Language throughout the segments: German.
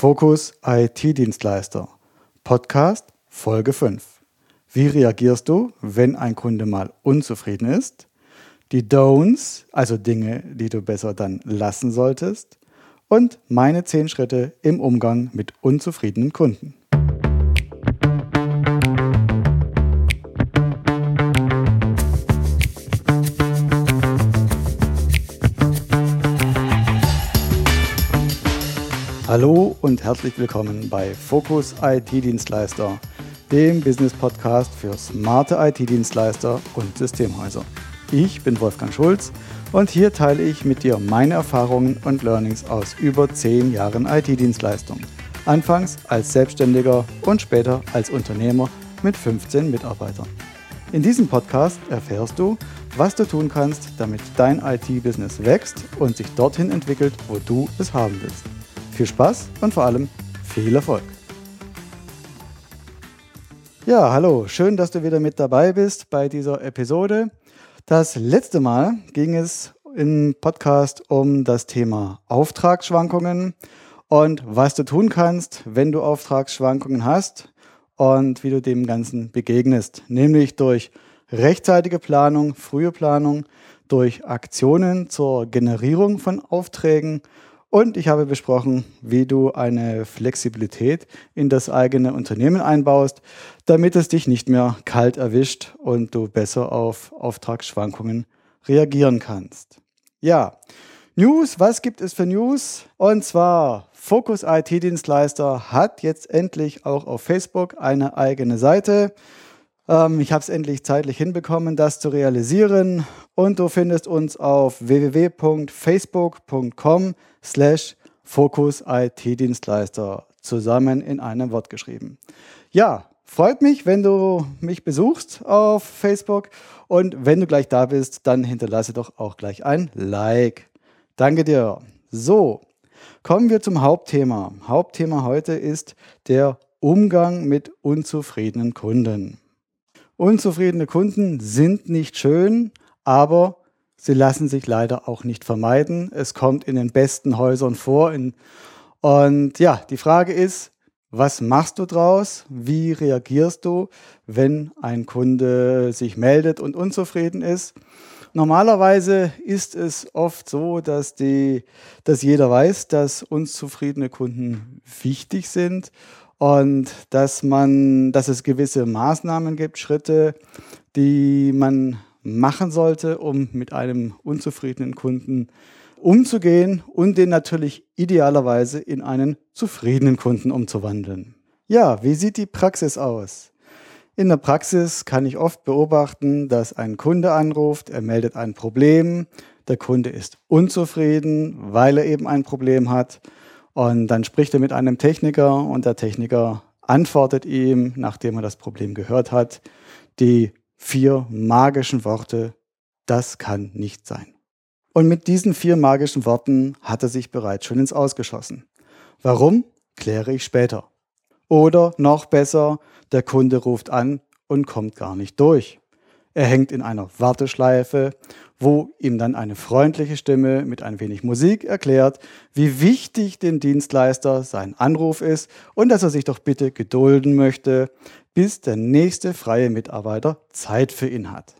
Fokus IT-Dienstleister. Podcast Folge 5. Wie reagierst du, wenn ein Kunde mal unzufrieden ist? Die Don'ts, also Dinge, die du besser dann lassen solltest. Und meine 10 Schritte im Umgang mit unzufriedenen Kunden. Hallo und herzlich willkommen bei Fokus IT-Dienstleister, dem Business-Podcast für smarte IT-Dienstleister und Systemhäuser. Ich bin Wolfgang Schulz und hier teile ich mit dir meine Erfahrungen und Learnings aus über 10 Jahren IT-Dienstleistung. Anfangs als Selbstständiger und später als Unternehmer mit 15 Mitarbeitern. In diesem Podcast erfährst du, was du tun kannst, damit dein IT-Business wächst und sich dorthin entwickelt, wo du es haben willst. Viel Spaß und vor allem viel Erfolg. Ja, hallo, schön, dass du wieder mit dabei bist bei dieser Episode. Das letzte Mal ging es im Podcast um das Thema Auftragsschwankungen und was du tun kannst, wenn du Auftragsschwankungen hast und wie du dem Ganzen begegnest, nämlich durch rechtzeitige Planung, frühe Planung, durch Aktionen zur Generierung von Aufträgen und ich habe besprochen, wie du eine Flexibilität in das eigene Unternehmen einbaust, damit es dich nicht mehr kalt erwischt und du besser auf Auftragsschwankungen reagieren kannst. Ja, News, was gibt es für News? Und zwar Focus IT-Dienstleister hat jetzt endlich auch auf Facebook eine eigene Seite. Ähm, ich habe es endlich zeitlich hinbekommen, das zu realisieren. Und du findest uns auf www.facebook.com slash Fokus IT-Dienstleister zusammen in einem Wort geschrieben. Ja, freut mich, wenn du mich besuchst auf Facebook. Und wenn du gleich da bist, dann hinterlasse doch auch gleich ein Like. Danke dir. So, kommen wir zum Hauptthema. Hauptthema heute ist der Umgang mit unzufriedenen Kunden. Unzufriedene Kunden sind nicht schön, aber sie lassen sich leider auch nicht vermeiden. Es kommt in den besten Häusern vor. und ja, die Frage ist, was machst du draus? Wie reagierst du, wenn ein Kunde sich meldet und unzufrieden ist? Normalerweise ist es oft so, dass, die, dass jeder weiß, dass unzufriedene Kunden wichtig sind und dass man, dass es gewisse Maßnahmen gibt, Schritte, die man machen sollte, um mit einem unzufriedenen Kunden umzugehen und den natürlich idealerweise in einen zufriedenen Kunden umzuwandeln. Ja, wie sieht die Praxis aus? In der Praxis kann ich oft beobachten, dass ein Kunde anruft, er meldet ein Problem, der Kunde ist unzufrieden, weil er eben ein Problem hat und dann spricht er mit einem Techniker und der Techniker antwortet ihm, nachdem er das Problem gehört hat, die vier magischen Worte, das kann nicht sein. Und mit diesen vier magischen Worten hat er sich bereits schon ins Ausgeschossen. Warum? Kläre ich später. Oder noch besser, der Kunde ruft an und kommt gar nicht durch. Er hängt in einer Warteschleife, wo ihm dann eine freundliche Stimme mit ein wenig Musik erklärt, wie wichtig dem Dienstleister sein Anruf ist und dass er sich doch bitte gedulden möchte, bis der nächste freie Mitarbeiter Zeit für ihn hat.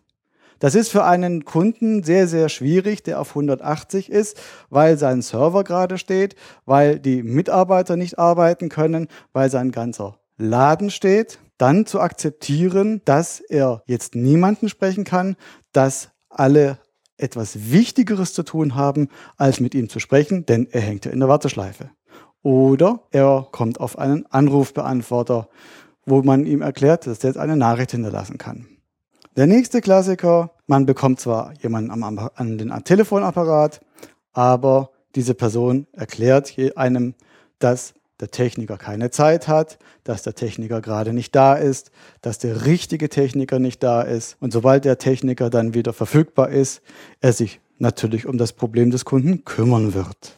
Das ist für einen Kunden sehr, sehr schwierig, der auf 180 ist, weil sein Server gerade steht, weil die Mitarbeiter nicht arbeiten können, weil sein ganzer Laden steht dann zu akzeptieren, dass er jetzt niemanden sprechen kann, dass alle etwas Wichtigeres zu tun haben, als mit ihm zu sprechen, denn er hängt ja in der Warteschleife. Oder er kommt auf einen Anrufbeantworter, wo man ihm erklärt, dass er jetzt eine Nachricht hinterlassen kann. Der nächste Klassiker, man bekommt zwar jemanden am, an den Telefonapparat, aber diese Person erklärt einem, dass der Techniker keine Zeit hat, dass der Techniker gerade nicht da ist, dass der richtige Techniker nicht da ist. Und sobald der Techniker dann wieder verfügbar ist, er sich natürlich um das Problem des Kunden kümmern wird.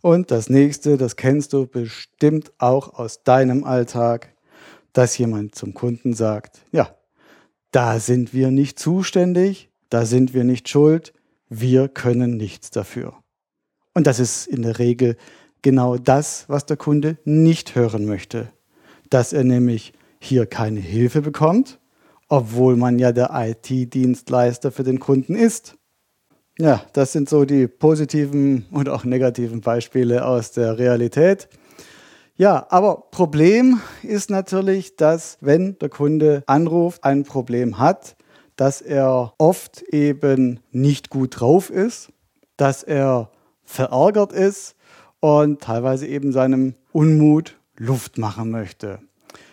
Und das nächste, das kennst du bestimmt auch aus deinem Alltag, dass jemand zum Kunden sagt, ja, da sind wir nicht zuständig, da sind wir nicht schuld, wir können nichts dafür. Und das ist in der Regel genau das, was der Kunde nicht hören möchte. Dass er nämlich hier keine Hilfe bekommt, obwohl man ja der IT-Dienstleister für den Kunden ist. Ja, das sind so die positiven und auch negativen Beispiele aus der Realität. Ja, aber Problem ist natürlich, dass wenn der Kunde anruft, ein Problem hat, dass er oft eben nicht gut drauf ist, dass er verärgert ist und teilweise eben seinem Unmut Luft machen möchte.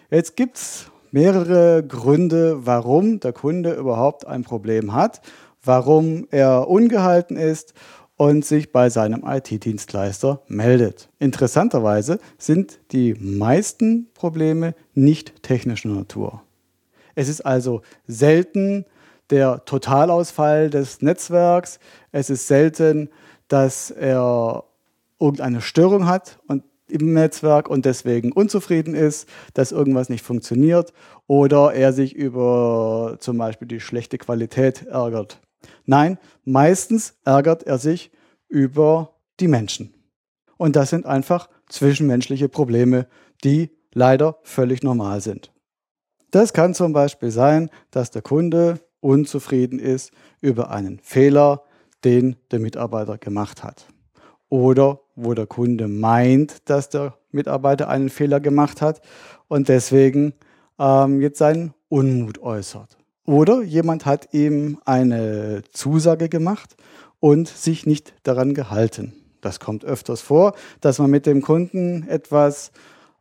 Jetzt gibt es mehrere Gründe, warum der Kunde überhaupt ein Problem hat warum er ungehalten ist und sich bei seinem IT-Dienstleister meldet. Interessanterweise sind die meisten Probleme nicht technischer Natur. Es ist also selten der Totalausfall des Netzwerks. Es ist selten, dass er irgendeine Störung hat und im Netzwerk und deswegen unzufrieden ist, dass irgendwas nicht funktioniert oder er sich über zum Beispiel die schlechte Qualität ärgert. Nein, meistens ärgert er sich über die Menschen. Und das sind einfach zwischenmenschliche Probleme, die leider völlig normal sind. Das kann zum Beispiel sein, dass der Kunde unzufrieden ist über einen Fehler, den der Mitarbeiter gemacht hat. Oder wo der Kunde meint, dass der Mitarbeiter einen Fehler gemacht hat und deswegen ähm, jetzt seinen Unmut äußert. Oder jemand hat ihm eine Zusage gemacht und sich nicht daran gehalten. Das kommt öfters vor, dass man mit dem Kunden etwas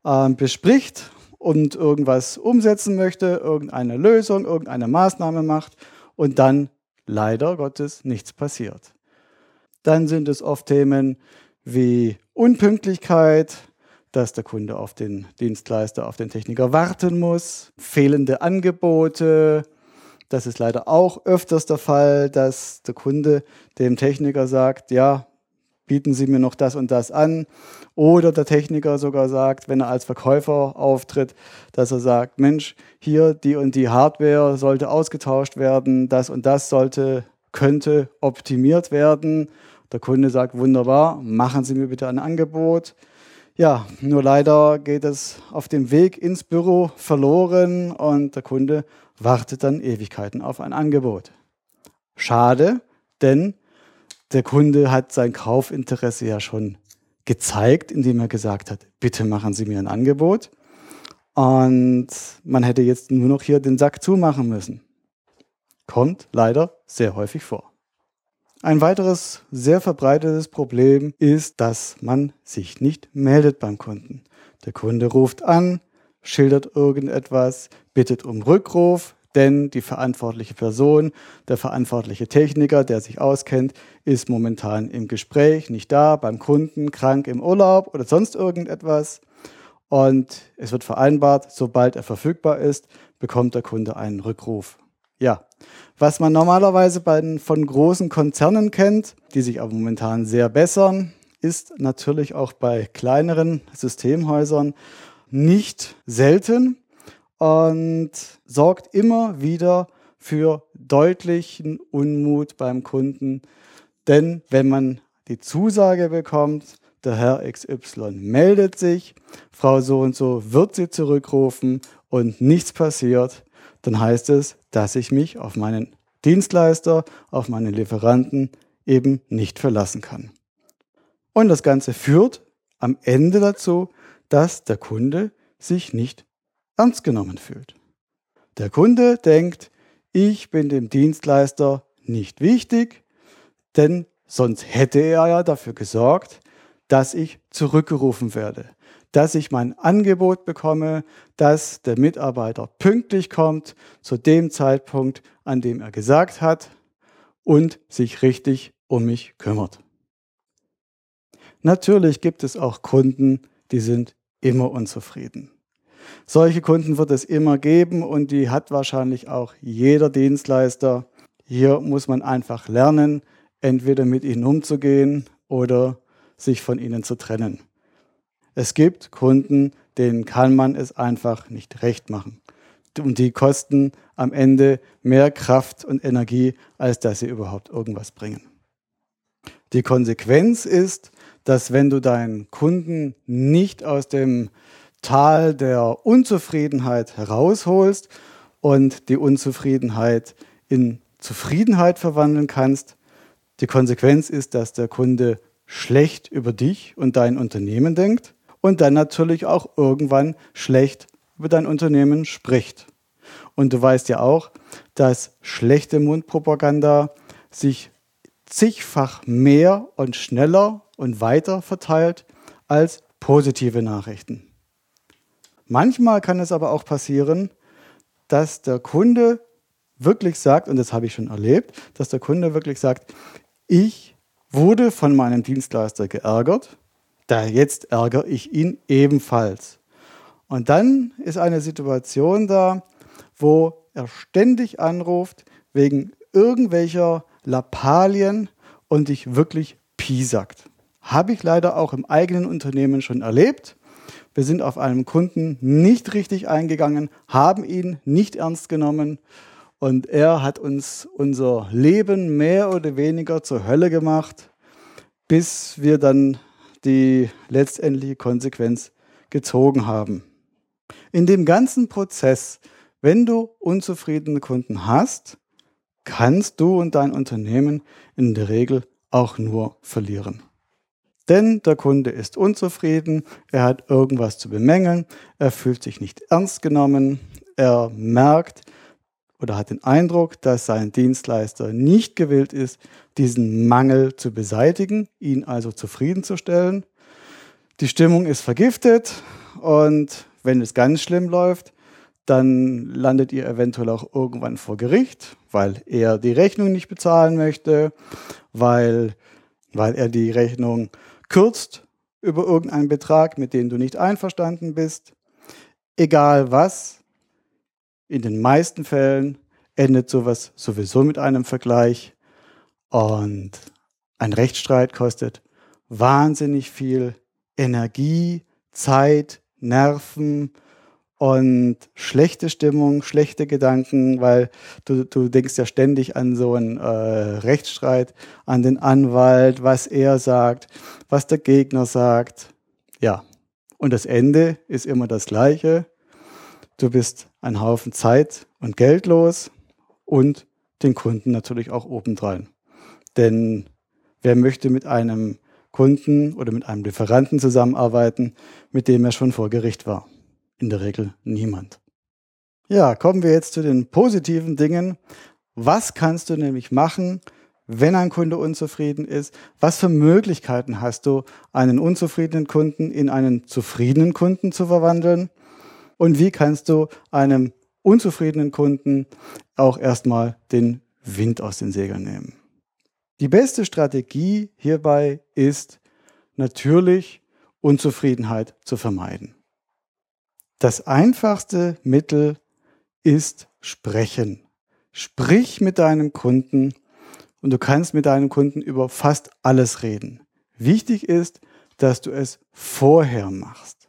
äh, bespricht und irgendwas umsetzen möchte, irgendeine Lösung, irgendeine Maßnahme macht und dann leider Gottes nichts passiert. Dann sind es oft Themen wie Unpünktlichkeit, dass der Kunde auf den Dienstleister, auf den Techniker warten muss, fehlende Angebote, das ist leider auch öfters der Fall, dass der Kunde dem Techniker sagt, ja, bieten Sie mir noch das und das an. Oder der Techniker sogar sagt, wenn er als Verkäufer auftritt, dass er sagt, Mensch, hier die und die Hardware sollte ausgetauscht werden, das und das sollte, könnte optimiert werden. Der Kunde sagt, wunderbar, machen Sie mir bitte ein Angebot. Ja, nur leider geht es auf dem Weg ins Büro verloren und der Kunde wartet dann Ewigkeiten auf ein Angebot. Schade, denn der Kunde hat sein Kaufinteresse ja schon gezeigt, indem er gesagt hat, bitte machen Sie mir ein Angebot. Und man hätte jetzt nur noch hier den Sack zumachen müssen. Kommt leider sehr häufig vor. Ein weiteres sehr verbreitetes Problem ist, dass man sich nicht meldet beim Kunden. Der Kunde ruft an, schildert irgendetwas, bittet um Rückruf, denn die verantwortliche Person, der verantwortliche Techniker, der sich auskennt, ist momentan im Gespräch, nicht da, beim Kunden, krank im Urlaub oder sonst irgendetwas. Und es wird vereinbart, sobald er verfügbar ist, bekommt der Kunde einen Rückruf. Ja, was man normalerweise bei, von großen Konzernen kennt, die sich aber momentan sehr bessern, ist natürlich auch bei kleineren Systemhäusern nicht selten und sorgt immer wieder für deutlichen Unmut beim Kunden. Denn wenn man die Zusage bekommt, der Herr XY meldet sich, Frau so und so wird sie zurückrufen und nichts passiert, dann heißt es, dass ich mich auf meinen Dienstleister, auf meinen Lieferanten eben nicht verlassen kann. Und das Ganze führt am Ende dazu, dass der Kunde sich nicht ernst genommen fühlt. Der Kunde denkt, ich bin dem Dienstleister nicht wichtig, denn sonst hätte er ja dafür gesorgt, dass ich zurückgerufen werde, dass ich mein Angebot bekomme, dass der Mitarbeiter pünktlich kommt zu dem Zeitpunkt, an dem er gesagt hat und sich richtig um mich kümmert. Natürlich gibt es auch Kunden, die sind immer unzufrieden. Solche Kunden wird es immer geben und die hat wahrscheinlich auch jeder Dienstleister. Hier muss man einfach lernen, entweder mit ihnen umzugehen oder sich von ihnen zu trennen. Es gibt Kunden, denen kann man es einfach nicht recht machen. Und die kosten am Ende mehr Kraft und Energie, als dass sie überhaupt irgendwas bringen. Die Konsequenz ist, dass wenn du deinen Kunden nicht aus dem Tal der Unzufriedenheit herausholst und die Unzufriedenheit in Zufriedenheit verwandeln kannst, die Konsequenz ist, dass der Kunde schlecht über dich und dein Unternehmen denkt und dann natürlich auch irgendwann schlecht über dein Unternehmen spricht. Und du weißt ja auch, dass schlechte Mundpropaganda sich zigfach mehr und schneller und weiter verteilt als positive Nachrichten. Manchmal kann es aber auch passieren, dass der Kunde wirklich sagt, und das habe ich schon erlebt, dass der Kunde wirklich sagt, ich wurde von meinem Dienstleister geärgert, da jetzt ärgere ich ihn ebenfalls. Und dann ist eine Situation da, wo er ständig anruft wegen irgendwelcher Lappalien und dich wirklich piesackt. Habe ich leider auch im eigenen Unternehmen schon erlebt. Wir sind auf einen Kunden nicht richtig eingegangen, haben ihn nicht ernst genommen und er hat uns unser Leben mehr oder weniger zur Hölle gemacht, bis wir dann die letztendliche Konsequenz gezogen haben. In dem ganzen Prozess, wenn du unzufriedene Kunden hast, kannst du und dein Unternehmen in der Regel auch nur verlieren. Denn der Kunde ist unzufrieden, er hat irgendwas zu bemängeln, er fühlt sich nicht ernst genommen, er merkt oder hat den Eindruck, dass sein Dienstleister nicht gewillt ist, diesen Mangel zu beseitigen, ihn also zufriedenzustellen. Die Stimmung ist vergiftet und wenn es ganz schlimm läuft, dann landet ihr eventuell auch irgendwann vor Gericht, weil er die Rechnung nicht bezahlen möchte, weil, weil er die Rechnung kürzt über irgendeinen Betrag, mit dem du nicht einverstanden bist. Egal was, in den meisten Fällen endet sowas sowieso mit einem Vergleich und ein Rechtsstreit kostet wahnsinnig viel Energie, Zeit, Nerven, und schlechte Stimmung, schlechte Gedanken, weil du, du denkst ja ständig an so einen äh, Rechtsstreit, an den Anwalt, was er sagt, was der Gegner sagt. Ja, und das Ende ist immer das gleiche. Du bist ein Haufen Zeit und Geld los und den Kunden natürlich auch obendrein. Denn wer möchte mit einem Kunden oder mit einem Lieferanten zusammenarbeiten, mit dem er schon vor Gericht war? in der Regel niemand. Ja, kommen wir jetzt zu den positiven Dingen. Was kannst du nämlich machen, wenn ein Kunde unzufrieden ist? Was für Möglichkeiten hast du, einen unzufriedenen Kunden in einen zufriedenen Kunden zu verwandeln? Und wie kannst du einem unzufriedenen Kunden auch erstmal den Wind aus den Segeln nehmen? Die beste Strategie hierbei ist natürlich Unzufriedenheit zu vermeiden. Das einfachste Mittel ist sprechen. Sprich mit deinem Kunden und du kannst mit deinem Kunden über fast alles reden. Wichtig ist, dass du es vorher machst.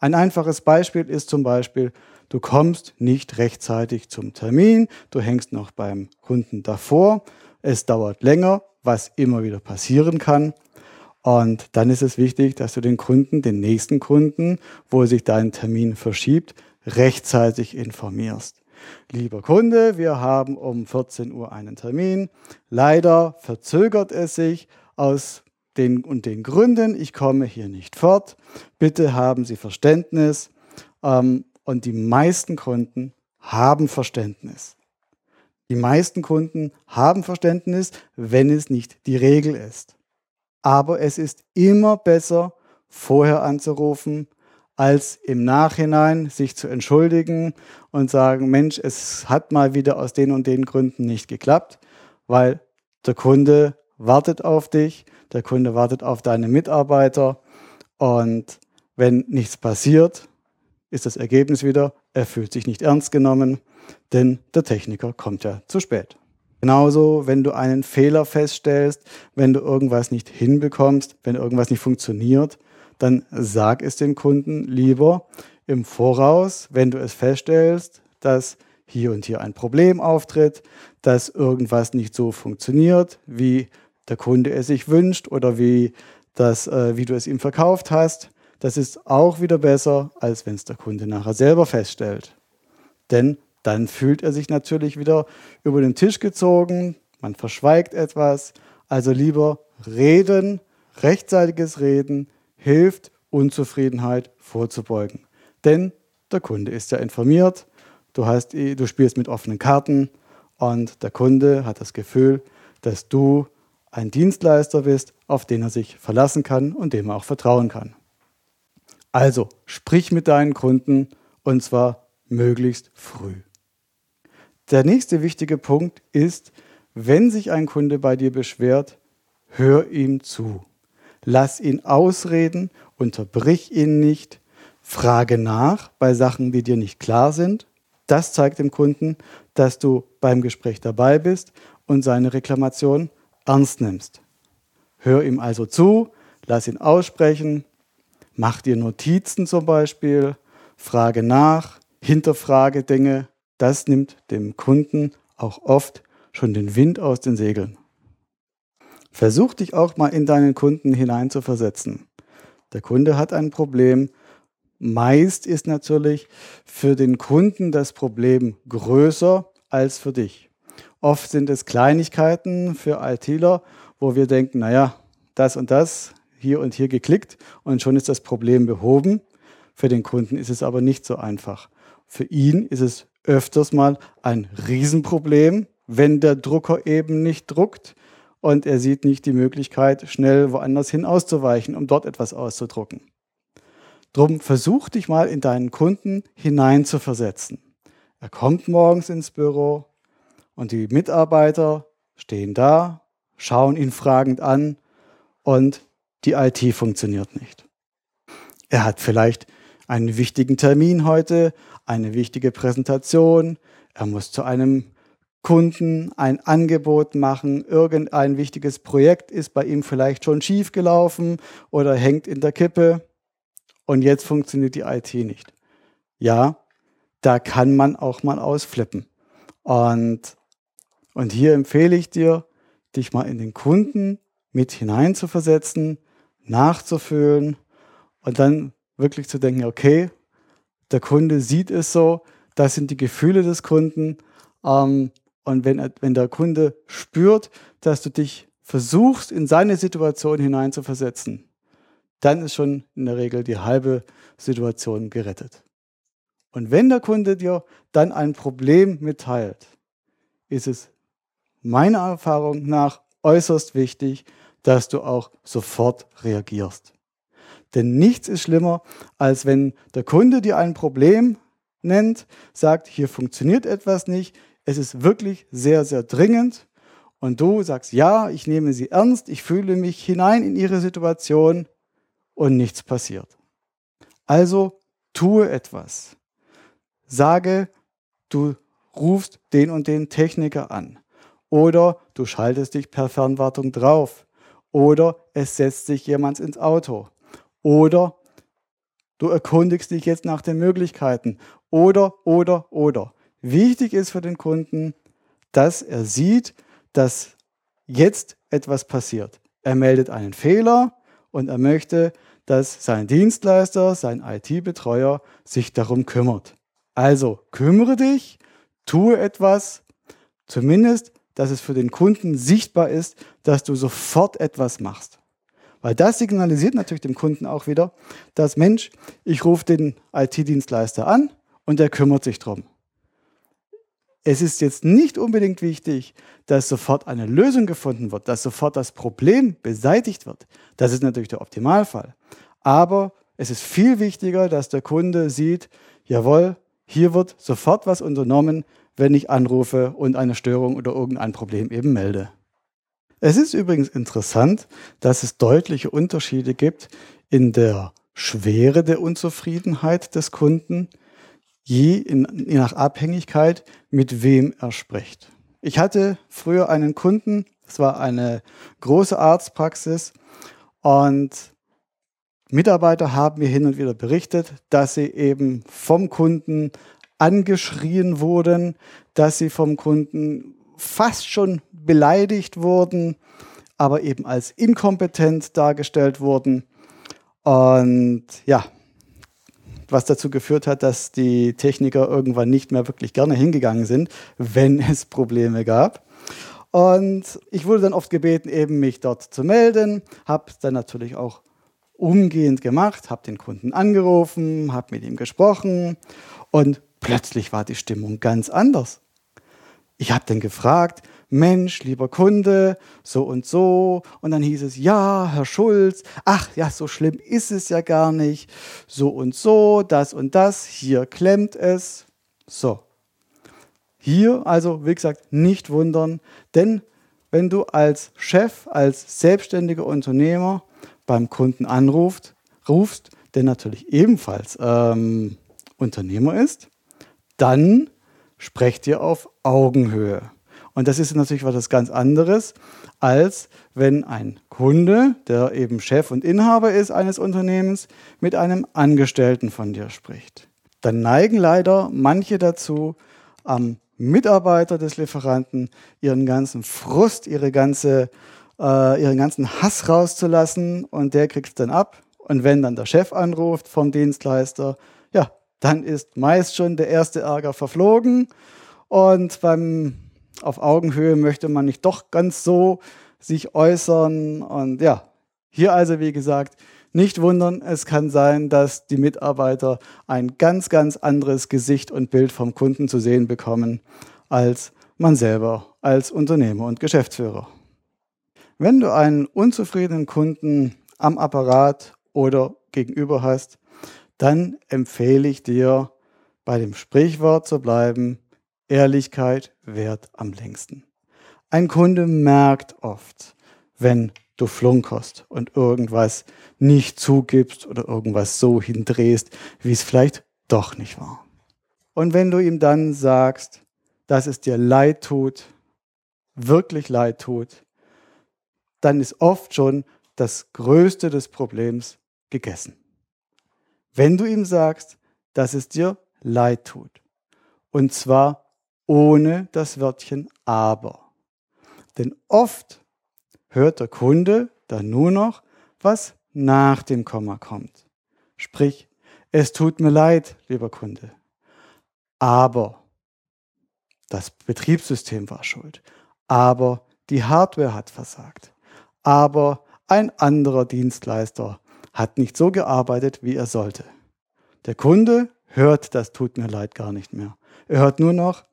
Ein einfaches Beispiel ist zum Beispiel, du kommst nicht rechtzeitig zum Termin, du hängst noch beim Kunden davor, es dauert länger, was immer wieder passieren kann. Und dann ist es wichtig, dass du den Kunden, den nächsten Kunden, wo sich dein Termin verschiebt, rechtzeitig informierst. Lieber Kunde, wir haben um 14 Uhr einen Termin. Leider verzögert es sich aus den und den Gründen. Ich komme hier nicht fort. Bitte haben Sie Verständnis. Ähm, und die meisten Kunden haben Verständnis. Die meisten Kunden haben Verständnis, wenn es nicht die Regel ist. Aber es ist immer besser, vorher anzurufen, als im Nachhinein sich zu entschuldigen und sagen, Mensch, es hat mal wieder aus den und den Gründen nicht geklappt, weil der Kunde wartet auf dich, der Kunde wartet auf deine Mitarbeiter und wenn nichts passiert, ist das Ergebnis wieder, er fühlt sich nicht ernst genommen, denn der Techniker kommt ja zu spät. Genauso, wenn du einen Fehler feststellst, wenn du irgendwas nicht hinbekommst, wenn irgendwas nicht funktioniert, dann sag es dem Kunden lieber im Voraus, wenn du es feststellst, dass hier und hier ein Problem auftritt, dass irgendwas nicht so funktioniert, wie der Kunde es sich wünscht oder wie das, äh, wie du es ihm verkauft hast. Das ist auch wieder besser, als wenn es der Kunde nachher selber feststellt. Denn dann fühlt er sich natürlich wieder über den Tisch gezogen, man verschweigt etwas. Also lieber reden, rechtzeitiges Reden hilft, Unzufriedenheit vorzubeugen. Denn der Kunde ist ja informiert, du, hast, du spielst mit offenen Karten und der Kunde hat das Gefühl, dass du ein Dienstleister bist, auf den er sich verlassen kann und dem er auch vertrauen kann. Also sprich mit deinen Kunden und zwar möglichst früh. Der nächste wichtige Punkt ist, wenn sich ein Kunde bei dir beschwert, hör ihm zu. Lass ihn ausreden, unterbrich ihn nicht, frage nach bei Sachen, die dir nicht klar sind. Das zeigt dem Kunden, dass du beim Gespräch dabei bist und seine Reklamation ernst nimmst. Hör ihm also zu, lass ihn aussprechen, mach dir Notizen zum Beispiel, frage nach, hinterfrage Dinge. Das nimmt dem Kunden auch oft schon den Wind aus den Segeln. Versuch dich auch mal in deinen Kunden hineinzuversetzen. Der Kunde hat ein Problem. Meist ist natürlich für den Kunden das Problem größer als für dich. Oft sind es Kleinigkeiten für ITler, wo wir denken, naja, das und das, hier und hier geklickt und schon ist das Problem behoben. Für den Kunden ist es aber nicht so einfach. Für ihn ist es öfters mal ein Riesenproblem, wenn der Drucker eben nicht druckt und er sieht nicht die Möglichkeit, schnell woanders hin auszuweichen, um dort etwas auszudrucken. Drum versuch dich mal in deinen Kunden hineinzuversetzen. Er kommt morgens ins Büro, und die Mitarbeiter stehen da, schauen ihn fragend an und die IT funktioniert nicht. Er hat vielleicht einen wichtigen Termin heute, eine wichtige Präsentation, er muss zu einem Kunden ein Angebot machen, irgendein wichtiges Projekt ist bei ihm vielleicht schon schief gelaufen oder hängt in der Kippe und jetzt funktioniert die IT nicht. Ja, da kann man auch mal ausflippen. Und und hier empfehle ich dir, dich mal in den Kunden mit hineinzuversetzen, nachzufühlen und dann wirklich zu denken, okay, der Kunde sieht es so, das sind die Gefühle des Kunden. Ähm, und wenn, wenn der Kunde spürt, dass du dich versuchst, in seine Situation hineinzuversetzen, dann ist schon in der Regel die halbe Situation gerettet. Und wenn der Kunde dir dann ein Problem mitteilt, ist es meiner Erfahrung nach äußerst wichtig, dass du auch sofort reagierst. Denn nichts ist schlimmer, als wenn der Kunde dir ein Problem nennt, sagt, hier funktioniert etwas nicht, es ist wirklich sehr, sehr dringend und du sagst, ja, ich nehme sie ernst, ich fühle mich hinein in ihre Situation und nichts passiert. Also tue etwas. Sage, du rufst den und den Techniker an. Oder du schaltest dich per Fernwartung drauf. Oder es setzt sich jemand ins Auto. Oder du erkundigst dich jetzt nach den Möglichkeiten. Oder, oder, oder. Wichtig ist für den Kunden, dass er sieht, dass jetzt etwas passiert. Er meldet einen Fehler und er möchte, dass sein Dienstleister, sein IT-Betreuer sich darum kümmert. Also kümmere dich, tue etwas, zumindest dass es für den Kunden sichtbar ist, dass du sofort etwas machst. Weil das signalisiert natürlich dem Kunden auch wieder, dass Mensch, ich rufe den IT-Dienstleister an und der kümmert sich drum. Es ist jetzt nicht unbedingt wichtig, dass sofort eine Lösung gefunden wird, dass sofort das Problem beseitigt wird. Das ist natürlich der Optimalfall. Aber es ist viel wichtiger, dass der Kunde sieht, jawohl, hier wird sofort was unternommen, wenn ich anrufe und eine Störung oder irgendein Problem eben melde. Es ist übrigens interessant, dass es deutliche Unterschiede gibt in der Schwere der Unzufriedenheit des Kunden, je, in, je nach Abhängigkeit, mit wem er spricht. Ich hatte früher einen Kunden, das war eine große Arztpraxis und Mitarbeiter haben mir hin und wieder berichtet, dass sie eben vom Kunden angeschrien wurden, dass sie vom Kunden fast schon beleidigt wurden. aber eben als inkompetent dargestellt wurden. Und ja, was dazu geführt hat, dass die Techniker irgendwann nicht mehr wirklich gerne hingegangen sind, wenn es Probleme gab. Und ich wurde dann oft gebeten, eben mich dort zu melden, habe dann natürlich auch umgehend gemacht, habe den Kunden angerufen, habe mit ihm gesprochen und plötzlich war die Stimmung ganz anders. Ich habe dann gefragt, Mensch, lieber Kunde, so und so. Und dann hieß es, ja, Herr Schulz, ach ja, so schlimm ist es ja gar nicht. So und so, das und das, hier klemmt es. So. Hier also, wie gesagt, nicht wundern, denn wenn du als Chef, als selbstständiger Unternehmer beim Kunden anrufst, rufst, der natürlich ebenfalls ähm, Unternehmer ist, dann sprecht ihr auf Augenhöhe. Und das ist natürlich was ganz anderes, als wenn ein Kunde, der eben Chef und Inhaber ist eines Unternehmens, mit einem Angestellten von dir spricht. Dann neigen leider manche dazu, am Mitarbeiter des Lieferanten ihren ganzen Frust, ihre ganze, äh, ihren ganzen Hass rauszulassen und der kriegt es dann ab. Und wenn dann der Chef anruft vom Dienstleister, ja, dann ist meist schon der erste Ärger verflogen und beim auf Augenhöhe möchte man nicht doch ganz so sich äußern. Und ja, hier also wie gesagt, nicht wundern, es kann sein, dass die Mitarbeiter ein ganz, ganz anderes Gesicht und Bild vom Kunden zu sehen bekommen, als man selber als Unternehmer und Geschäftsführer. Wenn du einen unzufriedenen Kunden am Apparat oder gegenüber hast, dann empfehle ich dir, bei dem Sprichwort zu bleiben, Ehrlichkeit währt am längsten. Ein Kunde merkt oft, wenn du flunkerst und irgendwas nicht zugibst oder irgendwas so hindrehst, wie es vielleicht doch nicht war. Und wenn du ihm dann sagst, dass es dir leid tut, wirklich leid tut, dann ist oft schon das Größte des Problems gegessen. Wenn du ihm sagst, dass es dir leid tut, und zwar ohne das Wörtchen aber. Denn oft hört der Kunde dann nur noch, was nach dem Komma kommt. Sprich, es tut mir leid, lieber Kunde, aber das Betriebssystem war schuld, aber die Hardware hat versagt, aber ein anderer Dienstleister hat nicht so gearbeitet, wie er sollte. Der Kunde hört das tut mir leid gar nicht mehr. Er hört nur noch,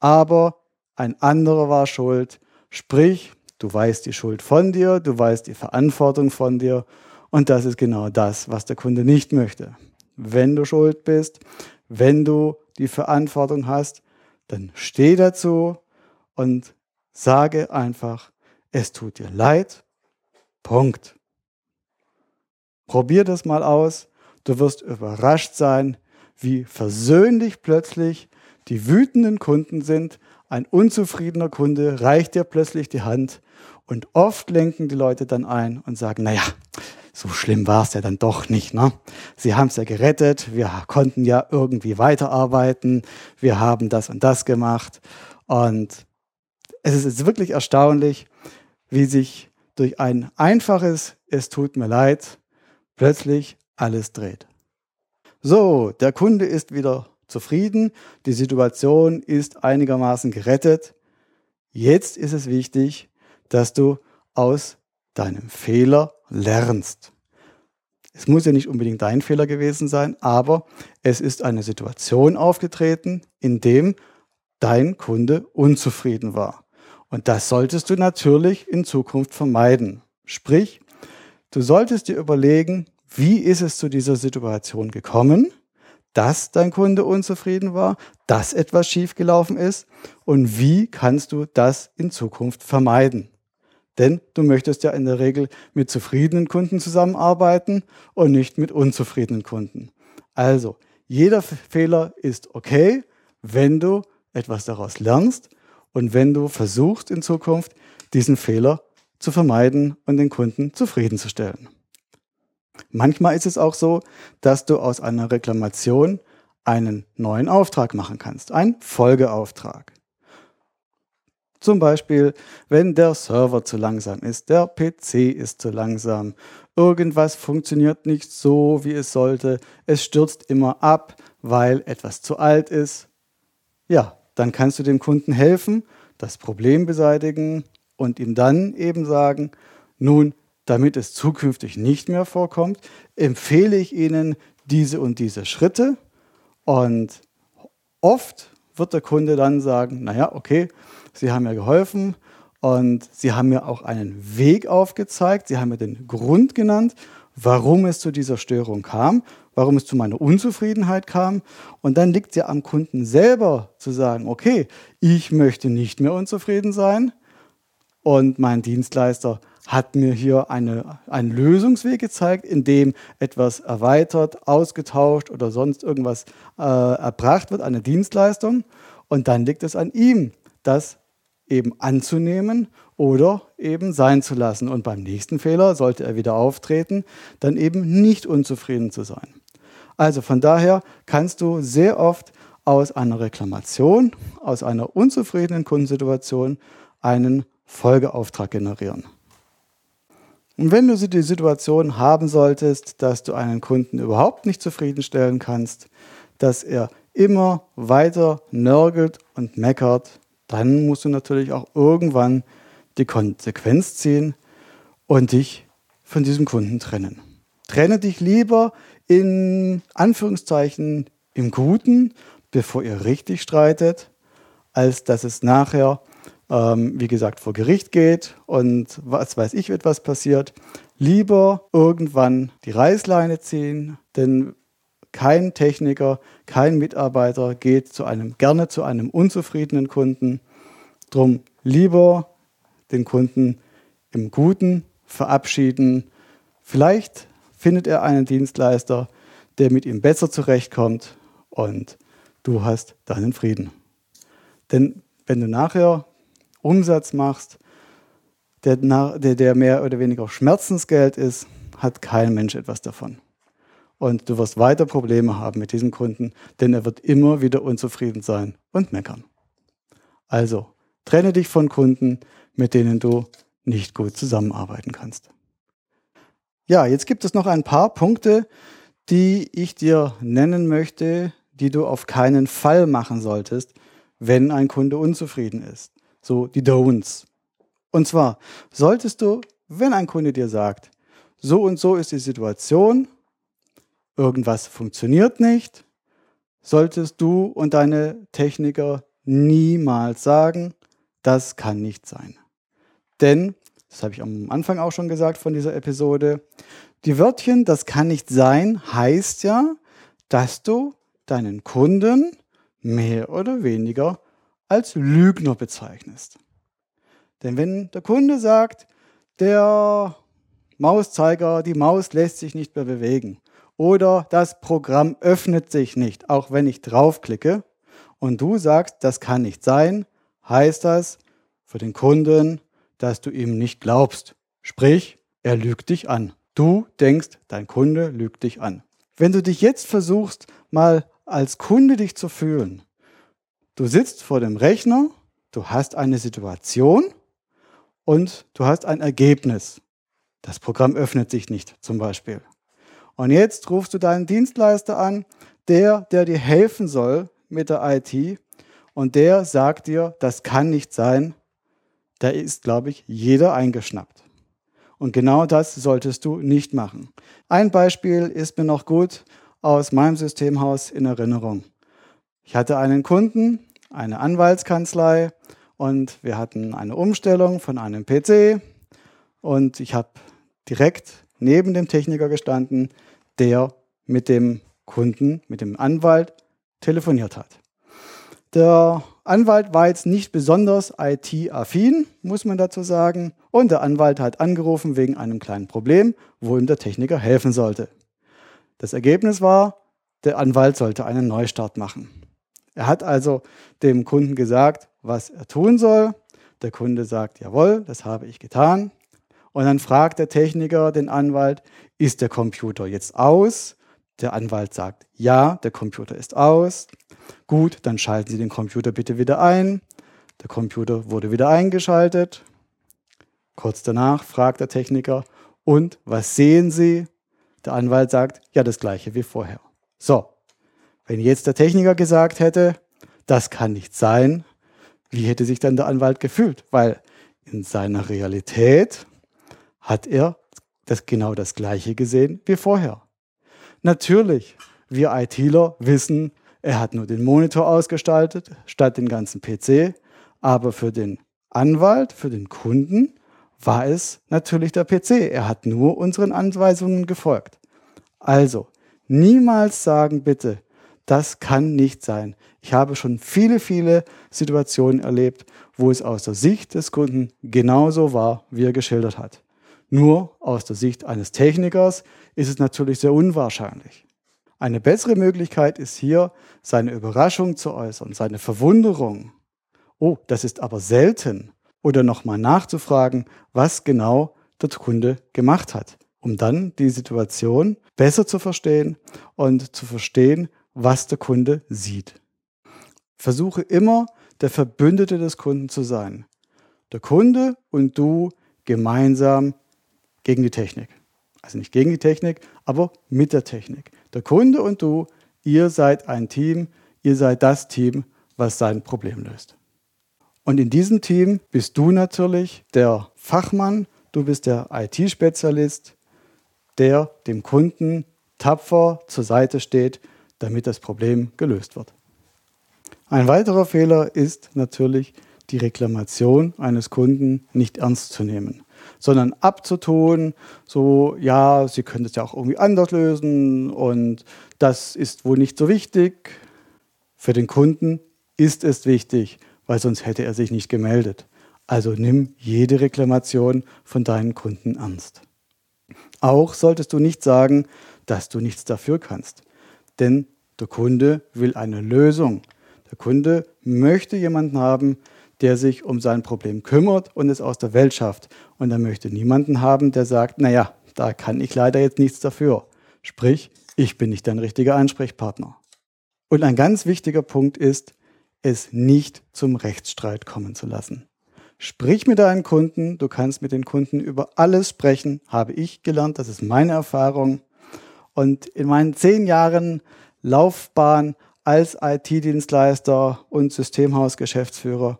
aber ein anderer war schuld. Sprich, du weißt die Schuld von dir, du weißt die Verantwortung von dir und das ist genau das, was der Kunde nicht möchte. Wenn du schuld bist, wenn du die Verantwortung hast, dann steh dazu und sage einfach, es tut dir leid. Punkt. Probier das mal aus. Du wirst überrascht sein, wie versöhnlich plötzlich die wütenden Kunden sind. Ein unzufriedener Kunde reicht dir plötzlich die Hand und oft lenken die Leute dann ein und sagen, naja, so schlimm war es ja dann doch nicht. Ne? Sie haben es ja gerettet, wir konnten ja irgendwie weiterarbeiten, wir haben das und das gemacht. Und es ist wirklich erstaunlich, wie sich durch ein einfaches Es tut mir leid plötzlich alles dreht. So, der Kunde ist wieder zufrieden, die Situation ist einigermaßen gerettet. Jetzt ist es wichtig, dass du aus deinem Fehler lernst. Es muss ja nicht unbedingt dein Fehler gewesen sein, aber es ist eine Situation aufgetreten, in dem dein Kunde unzufrieden war. Und das solltest du natürlich in Zukunft vermeiden. Sprich, du solltest dir überlegen, wie ist es zu dieser Situation gekommen? dass dein Kunde unzufrieden war, dass etwas schiefgelaufen ist und wie kannst du das in Zukunft vermeiden. Denn du möchtest ja in der Regel mit zufriedenen Kunden zusammenarbeiten und nicht mit unzufriedenen Kunden. Also, jeder Fehler ist okay, wenn du etwas daraus lernst und wenn du versuchst in Zukunft diesen Fehler zu vermeiden und den Kunden zufriedenzustellen. Manchmal ist es auch so, dass du aus einer Reklamation einen neuen Auftrag machen kannst, einen Folgeauftrag. Zum Beispiel, wenn der Server zu langsam ist, der PC ist zu langsam, irgendwas funktioniert nicht so, wie es sollte, es stürzt immer ab, weil etwas zu alt ist. Ja, dann kannst du dem Kunden helfen, das Problem beseitigen und ihm dann eben sagen, nun, damit es zukünftig nicht mehr vorkommt, empfehle ich Ihnen diese und diese Schritte. Und oft wird der Kunde dann sagen, naja, okay, Sie haben mir geholfen und Sie haben mir auch einen Weg aufgezeigt, Sie haben mir den Grund genannt, warum es zu dieser Störung kam, warum es zu meiner Unzufriedenheit kam. Und dann liegt es ja am Kunden selber zu sagen, okay, ich möchte nicht mehr unzufrieden sein und mein Dienstleister hat mir hier eine, einen Lösungsweg gezeigt, in dem etwas erweitert, ausgetauscht oder sonst irgendwas äh, erbracht wird, eine Dienstleistung. Und dann liegt es an ihm, das eben anzunehmen oder eben sein zu lassen. Und beim nächsten Fehler sollte er wieder auftreten, dann eben nicht unzufrieden zu sein. Also von daher kannst du sehr oft aus einer Reklamation, aus einer unzufriedenen Kundensituation einen Folgeauftrag generieren. Und wenn du die Situation haben solltest, dass du einen Kunden überhaupt nicht zufriedenstellen kannst, dass er immer weiter nörgelt und meckert, dann musst du natürlich auch irgendwann die Konsequenz ziehen und dich von diesem Kunden trennen. Trenne dich lieber in Anführungszeichen im Guten, bevor ihr richtig streitet, als dass es nachher ähm, wie gesagt, vor Gericht geht und was weiß ich, etwas passiert, lieber irgendwann die Reißleine ziehen, denn kein Techniker, kein Mitarbeiter geht zu einem, gerne zu einem unzufriedenen Kunden. Drum lieber den Kunden im Guten verabschieden. Vielleicht findet er einen Dienstleister, der mit ihm besser zurechtkommt und du hast deinen Frieden. Denn wenn du nachher Umsatz machst, der, der, der mehr oder weniger Schmerzensgeld ist, hat kein Mensch etwas davon. Und du wirst weiter Probleme haben mit diesem Kunden, denn er wird immer wieder unzufrieden sein und meckern. Also, trenne dich von Kunden, mit denen du nicht gut zusammenarbeiten kannst. Ja, jetzt gibt es noch ein paar Punkte, die ich dir nennen möchte, die du auf keinen Fall machen solltest, wenn ein Kunde unzufrieden ist so die Don'ts. Und zwar solltest du, wenn ein Kunde dir sagt, so und so ist die Situation, irgendwas funktioniert nicht, solltest du und deine Techniker niemals sagen, das kann nicht sein. Denn, das habe ich am Anfang auch schon gesagt von dieser Episode, die Wörtchen, das kann nicht sein, heißt ja, dass du deinen Kunden mehr oder weniger als Lügner bezeichnest. Denn wenn der Kunde sagt, der Mauszeiger, die Maus lässt sich nicht mehr bewegen oder das Programm öffnet sich nicht, auch wenn ich draufklicke und du sagst, das kann nicht sein, heißt das für den Kunden, dass du ihm nicht glaubst. Sprich, er lügt dich an. Du denkst, dein Kunde lügt dich an. Wenn du dich jetzt versuchst, mal als Kunde dich zu fühlen, Du sitzt vor dem Rechner, du hast eine Situation und du hast ein Ergebnis. Das Programm öffnet sich nicht zum Beispiel. Und jetzt rufst du deinen Dienstleister an, der, der dir helfen soll mit der IT und der sagt dir, das kann nicht sein. Da ist, glaube ich, jeder eingeschnappt. Und genau das solltest du nicht machen. Ein Beispiel ist mir noch gut aus meinem Systemhaus in Erinnerung. Ich hatte einen Kunden, eine Anwaltskanzlei und wir hatten eine Umstellung von einem PC und ich habe direkt neben dem Techniker gestanden, der mit dem Kunden, mit dem Anwalt telefoniert hat. Der Anwalt war jetzt nicht besonders IT-affin, muss man dazu sagen, und der Anwalt hat angerufen wegen einem kleinen Problem, wo ihm der Techniker helfen sollte. Das Ergebnis war, der Anwalt sollte einen Neustart machen. Er hat also dem Kunden gesagt, was er tun soll. Der Kunde sagt, jawohl, das habe ich getan. Und dann fragt der Techniker den Anwalt, ist der Computer jetzt aus? Der Anwalt sagt, ja, der Computer ist aus. Gut, dann schalten Sie den Computer bitte wieder ein. Der Computer wurde wieder eingeschaltet. Kurz danach fragt der Techniker, und was sehen Sie? Der Anwalt sagt, ja, das gleiche wie vorher. So, wenn jetzt der Techniker gesagt hätte, das kann nicht sein, wie hätte sich dann der Anwalt gefühlt? Weil in seiner Realität hat er das genau das gleiche gesehen wie vorher. Natürlich, wir ITler wissen, er hat nur den Monitor ausgestaltet statt den ganzen PC, aber für den Anwalt, für den Kunden war es natürlich der PC. Er hat nur unseren Anweisungen gefolgt. Also, niemals sagen bitte, das kann nicht sein. Ich habe schon viele, viele Situationen erlebt, wo es aus der Sicht des Kunden genauso war, wie er geschildert hat. Nur aus der Sicht eines Technikers ist es natürlich sehr unwahrscheinlich. Eine bessere Möglichkeit ist hier, seine Überraschung zu äußern, seine Verwunderung. Oh, das ist aber selten. Oder nochmal nachzufragen, was genau der Kunde gemacht hat, um dann die Situation besser zu verstehen und zu verstehen, was der Kunde sieht. Versuche immer, der Verbündete des Kunden zu sein. Der Kunde und du gemeinsam gegen die Technik. Also nicht gegen die Technik, aber mit der Technik. Der Kunde und du, ihr seid ein Team, ihr seid das Team, was sein Problem löst. Und in diesem Team bist du natürlich der Fachmann, du bist der IT-Spezialist, der dem Kunden tapfer zur Seite steht, damit das Problem gelöst wird. Ein weiterer Fehler ist natürlich die Reklamation eines Kunden nicht ernst zu nehmen, sondern abzutun, so ja, Sie können es ja auch irgendwie anders lösen und das ist wohl nicht so wichtig. Für den Kunden ist es wichtig, weil sonst hätte er sich nicht gemeldet. Also nimm jede Reklamation von deinen Kunden ernst. Auch solltest du nicht sagen, dass du nichts dafür kannst. Denn der Kunde will eine Lösung. Der Kunde möchte jemanden haben, der sich um sein Problem kümmert und es aus der Welt schafft. Und er möchte niemanden haben, der sagt, naja, da kann ich leider jetzt nichts dafür. Sprich, ich bin nicht dein richtiger Ansprechpartner. Und ein ganz wichtiger Punkt ist, es nicht zum Rechtsstreit kommen zu lassen. Sprich mit deinen Kunden, du kannst mit den Kunden über alles sprechen, habe ich gelernt, das ist meine Erfahrung. Und in meinen zehn Jahren Laufbahn als IT-Dienstleister und Systemhausgeschäftsführer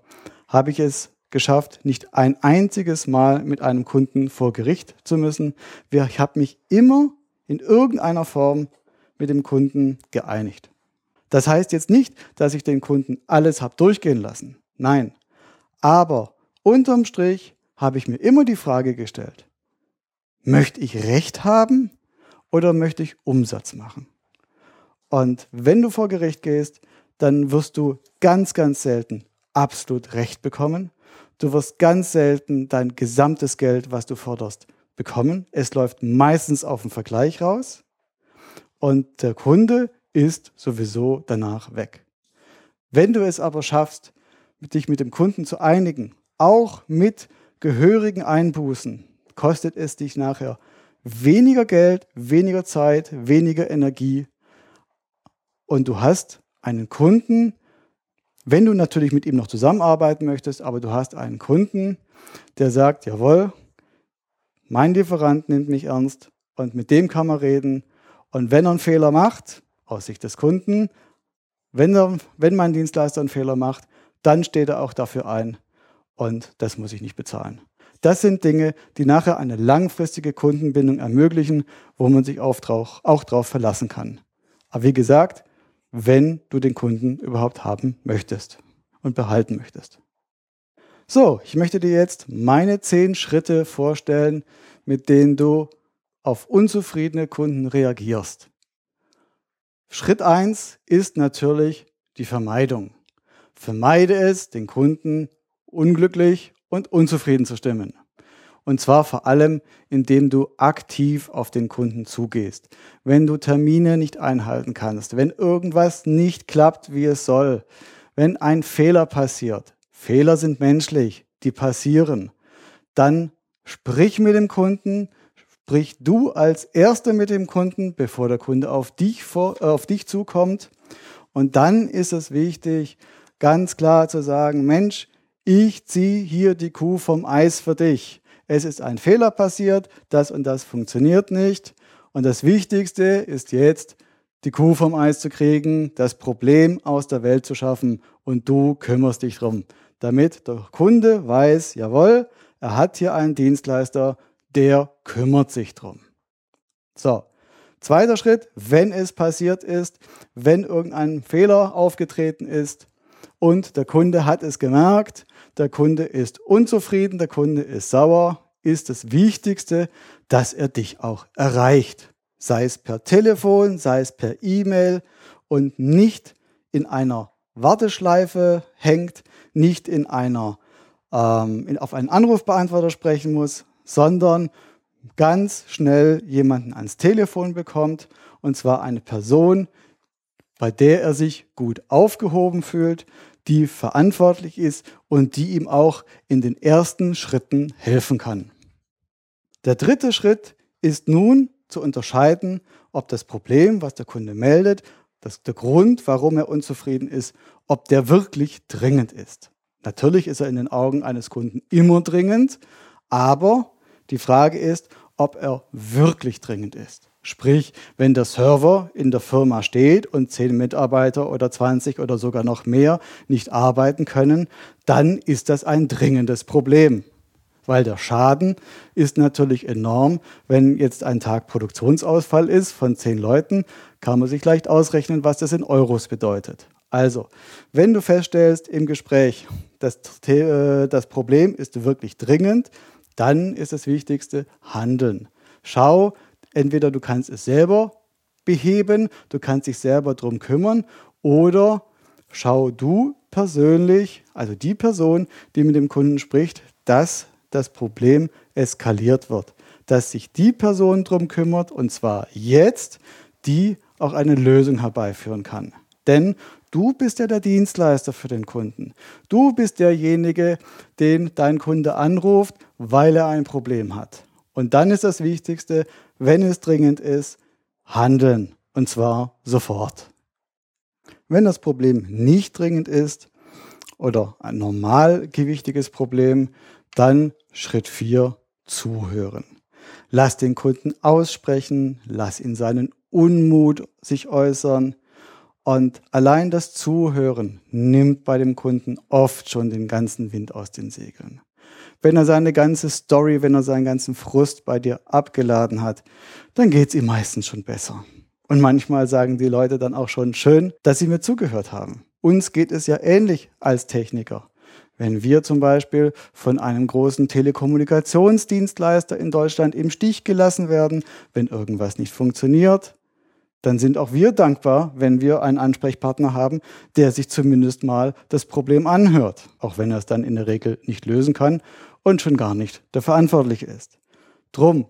habe ich es geschafft, nicht ein einziges Mal mit einem Kunden vor Gericht zu müssen. Ich habe mich immer in irgendeiner Form mit dem Kunden geeinigt. Das heißt jetzt nicht, dass ich den Kunden alles habe durchgehen lassen. Nein. Aber unterm Strich habe ich mir immer die Frage gestellt, möchte ich Recht haben oder möchte ich Umsatz machen? Und wenn du vor Gericht gehst, dann wirst du ganz, ganz selten absolut Recht bekommen. Du wirst ganz selten dein gesamtes Geld, was du forderst, bekommen. Es läuft meistens auf den Vergleich raus. Und der Kunde ist sowieso danach weg. Wenn du es aber schaffst, dich mit dem Kunden zu einigen, auch mit gehörigen Einbußen, kostet es dich nachher weniger Geld, weniger Zeit, weniger Energie und du hast einen Kunden, wenn du natürlich mit ihm noch zusammenarbeiten möchtest, aber du hast einen Kunden, der sagt, jawohl, mein Lieferant nimmt mich ernst und mit dem kann man reden. Und wenn er einen Fehler macht, aus Sicht des Kunden, wenn, er, wenn mein Dienstleister einen Fehler macht, dann steht er auch dafür ein und das muss ich nicht bezahlen. Das sind Dinge, die nachher eine langfristige Kundenbindung ermöglichen, wo man sich auch drauf, verlassen kann. Aber wie gesagt, wenn du den Kunden überhaupt haben möchtest und behalten möchtest. So, ich möchte dir jetzt meine zehn Schritte vorstellen, mit denen du auf unzufriedene Kunden reagierst. Schritt eins ist natürlich die Vermeidung. Vermeide es, den Kunden unglücklich und unzufrieden zu stimmen. Und zwar vor allem, indem du aktiv auf den Kunden zugehst. Wenn du Termine nicht einhalten kannst, wenn irgendwas nicht klappt, wie es soll, wenn ein Fehler passiert, Fehler sind menschlich, die passieren, dann sprich mit dem Kunden, sprich du als Erster mit dem Kunden, bevor der Kunde auf dich, vor, äh, auf dich zukommt. Und dann ist es wichtig, ganz klar zu sagen, Mensch, ich ziehe hier die Kuh vom Eis für dich. Es ist ein Fehler passiert, das und das funktioniert nicht. Und das Wichtigste ist jetzt, die Kuh vom Eis zu kriegen, das Problem aus der Welt zu schaffen und du kümmerst dich drum, damit der Kunde weiß, jawohl, er hat hier einen Dienstleister, der kümmert sich drum. So, zweiter Schritt, wenn es passiert ist, wenn irgendein Fehler aufgetreten ist und der Kunde hat es gemerkt, der Kunde ist unzufrieden, der Kunde ist sauer, ist das Wichtigste, dass er dich auch erreicht. Sei es per Telefon, sei es per E-Mail und nicht in einer Warteschleife hängt, nicht in einer ähm, in, auf einen Anrufbeantworter sprechen muss, sondern ganz schnell jemanden ans Telefon bekommt und zwar eine Person, bei der er sich gut aufgehoben fühlt, die verantwortlich ist und die ihm auch in den ersten Schritten helfen kann. Der dritte Schritt ist nun zu unterscheiden, ob das Problem, was der Kunde meldet, das, der Grund, warum er unzufrieden ist, ob der wirklich dringend ist. Natürlich ist er in den Augen eines Kunden immer dringend, aber die Frage ist, ob er wirklich dringend ist. Sprich, wenn der Server in der Firma steht und zehn Mitarbeiter oder 20 oder sogar noch mehr nicht arbeiten können, dann ist das ein dringendes Problem. Weil der Schaden ist natürlich enorm. Wenn jetzt ein Tag Produktionsausfall ist von zehn Leuten, kann man sich leicht ausrechnen, was das in Euros bedeutet. Also, wenn du feststellst im Gespräch, dass äh, das Problem ist wirklich dringend, dann ist das Wichtigste Handeln. Schau, Entweder du kannst es selber beheben, du kannst dich selber darum kümmern oder schau du persönlich, also die Person, die mit dem Kunden spricht, dass das Problem eskaliert wird. Dass sich die Person darum kümmert und zwar jetzt, die auch eine Lösung herbeiführen kann. Denn du bist ja der Dienstleister für den Kunden. Du bist derjenige, den dein Kunde anruft, weil er ein Problem hat. Und dann ist das Wichtigste, wenn es dringend ist, handeln. Und zwar sofort. Wenn das Problem nicht dringend ist oder ein normalgewichtiges Problem, dann Schritt 4, zuhören. Lass den Kunden aussprechen, lass ihn seinen Unmut sich äußern. Und allein das Zuhören nimmt bei dem Kunden oft schon den ganzen Wind aus den Segeln wenn er seine ganze Story, wenn er seinen ganzen Frust bei dir abgeladen hat, dann geht's ihm meistens schon besser. Und manchmal sagen die Leute dann auch schon schön, dass sie mir zugehört haben. Uns geht es ja ähnlich als Techniker. Wenn wir zum Beispiel von einem großen Telekommunikationsdienstleister in Deutschland im Stich gelassen werden, wenn irgendwas nicht funktioniert, dann sind auch wir dankbar, wenn wir einen Ansprechpartner haben, der sich zumindest mal das Problem anhört, auch wenn er es dann in der Regel nicht lösen kann und schon gar nicht der Verantwortliche ist. Drum,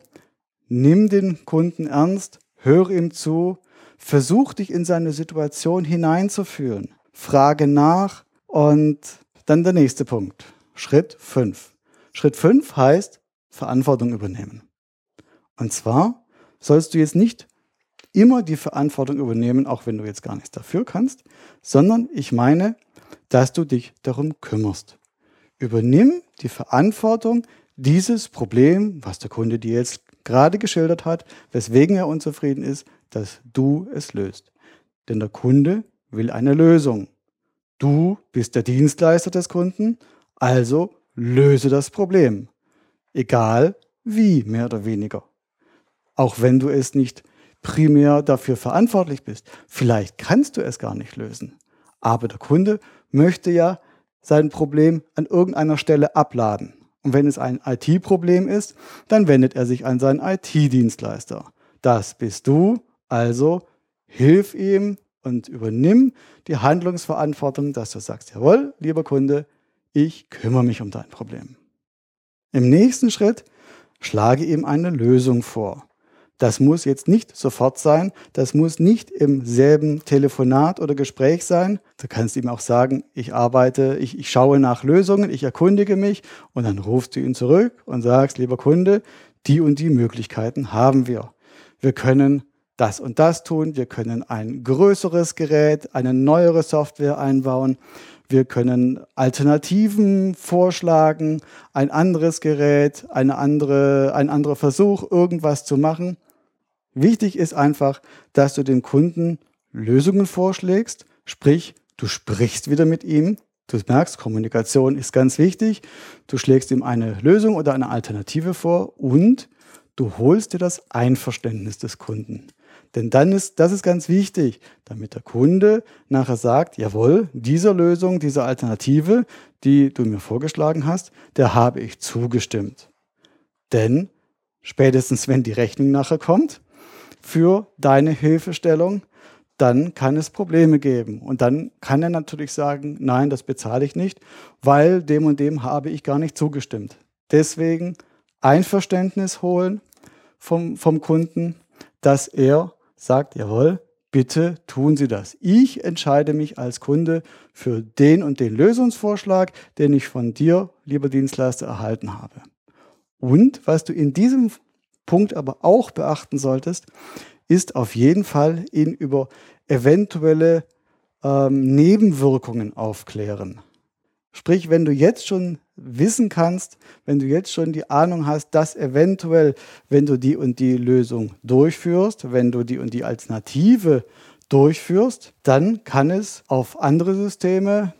nimm den Kunden ernst, höre ihm zu, versuch dich in seine Situation hineinzuführen, frage nach und dann der nächste Punkt. Schritt 5. Schritt 5 heißt Verantwortung übernehmen. Und zwar sollst du jetzt nicht immer die Verantwortung übernehmen, auch wenn du jetzt gar nichts dafür kannst, sondern ich meine, dass du dich darum kümmerst. Übernimm die Verantwortung, dieses Problem, was der Kunde dir jetzt gerade geschildert hat, weswegen er unzufrieden ist, dass du es löst. Denn der Kunde will eine Lösung. Du bist der Dienstleister des Kunden, also löse das Problem. Egal wie, mehr oder weniger. Auch wenn du es nicht primär dafür verantwortlich bist. Vielleicht kannst du es gar nicht lösen. Aber der Kunde möchte ja sein Problem an irgendeiner Stelle abladen. Und wenn es ein IT-Problem ist, dann wendet er sich an seinen IT-Dienstleister. Das bist du, also hilf ihm und übernimm die Handlungsverantwortung, dass du sagst, jawohl, lieber Kunde, ich kümmere mich um dein Problem. Im nächsten Schritt schlage ihm eine Lösung vor. Das muss jetzt nicht sofort sein, das muss nicht im selben Telefonat oder Gespräch sein. Du kannst ihm auch sagen, ich arbeite, ich, ich schaue nach Lösungen, ich erkundige mich und dann rufst du ihn zurück und sagst, lieber Kunde, die und die Möglichkeiten haben wir. Wir können das und das tun. Wir können ein größeres Gerät, eine neuere Software einbauen. Wir können Alternativen vorschlagen, ein anderes Gerät, eine andere, ein anderer Versuch, irgendwas zu machen. Wichtig ist einfach, dass du dem Kunden Lösungen vorschlägst, sprich, du sprichst wieder mit ihm. Du merkst, Kommunikation ist ganz wichtig. Du schlägst ihm eine Lösung oder eine Alternative vor und du holst dir das Einverständnis des Kunden. Denn dann ist, das ist ganz wichtig, damit der Kunde nachher sagt, jawohl, dieser Lösung, dieser Alternative, die du mir vorgeschlagen hast, der habe ich zugestimmt. Denn spätestens wenn die Rechnung nachher kommt für deine Hilfestellung, dann kann es Probleme geben. Und dann kann er natürlich sagen, nein, das bezahle ich nicht, weil dem und dem habe ich gar nicht zugestimmt. Deswegen Einverständnis holen vom, vom Kunden, dass er sagt, jawohl, bitte tun Sie das. Ich entscheide mich als Kunde für den und den Lösungsvorschlag, den ich von dir, lieber Dienstleister, erhalten habe. Und was du in diesem Punkt aber auch beachten solltest, ist auf jeden Fall ihn über eventuelle ähm, Nebenwirkungen aufklären. Sprich, wenn du jetzt schon wissen kannst, wenn du jetzt schon die Ahnung hast, dass eventuell, wenn du die und die Lösung durchführst, wenn du die und die Alternative durchführst, dann kann es auf andere Systeme